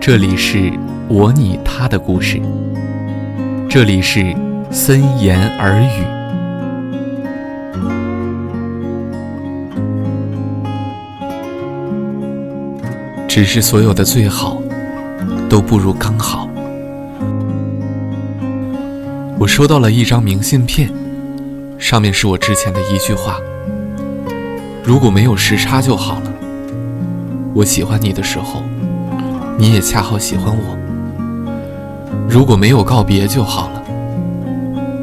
这里是我你他的故事，这里是森言耳语。只是所有的最好，都不如刚好。我收到了一张明信片，上面是我之前的一句话：如果没有时差就好了。我喜欢你的时候。你也恰好喜欢我。如果没有告别就好了。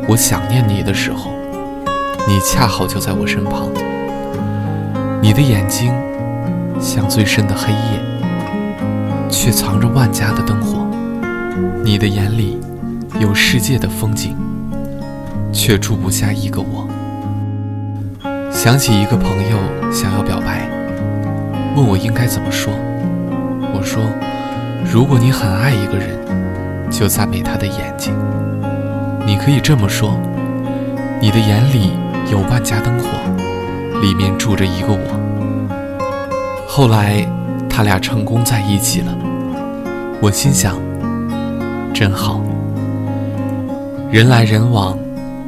我想念你的时候，你恰好就在我身旁。你的眼睛像最深的黑夜，却藏着万家的灯火。你的眼里有世界的风景，却住不下一个我。想起一个朋友想要表白，问我应该怎么说，我说。如果你很爱一个人，就赞美他的眼睛。你可以这么说：你的眼里有万家灯火，里面住着一个我。后来，他俩成功在一起了。我心想，真好。人来人往，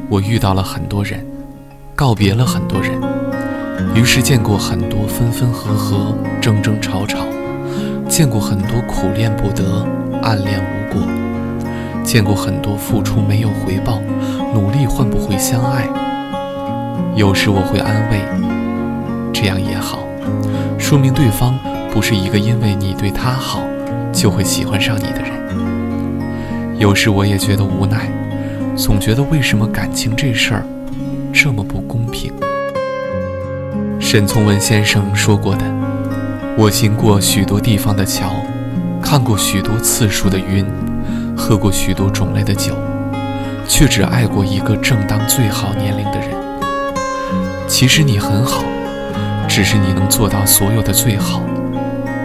我遇到了很多人，告别了很多人，于是见过很多分分合合，争争吵吵。见过很多苦恋不得，暗恋无果；见过很多付出没有回报，努力换不回相爱。有时我会安慰，这样也好，说明对方不是一个因为你对他好就会喜欢上你的人。有时我也觉得无奈，总觉得为什么感情这事儿这么不公平？沈从文先生说过的。我行过许多地方的桥，看过许多次数的云，喝过许多种类的酒，却只爱过一个正当最好年龄的人。其实你很好，只是你能做到所有的最好，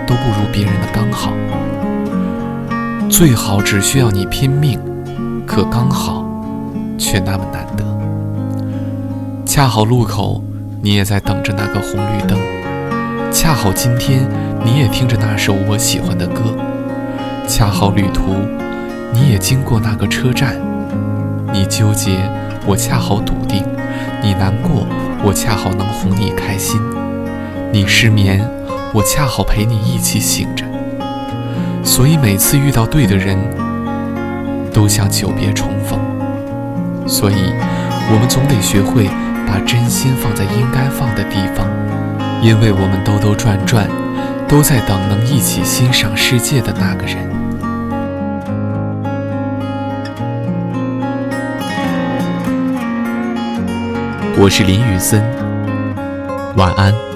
都不如别人的刚好。最好只需要你拼命，可刚好却那么难得。恰好路口，你也在等着那个红绿灯。恰好今天你也听着那首我喜欢的歌，恰好旅途你也经过那个车站，你纠结，我恰好笃定；你难过，我恰好能哄你开心；你失眠，我恰好陪你一起醒着。所以每次遇到对的人，都像久别重逢。所以，我们总得学会把真心放在应该放的地方。因为我们兜兜转转，都在等能一起欣赏世界的那个人。我是林雨森，晚安。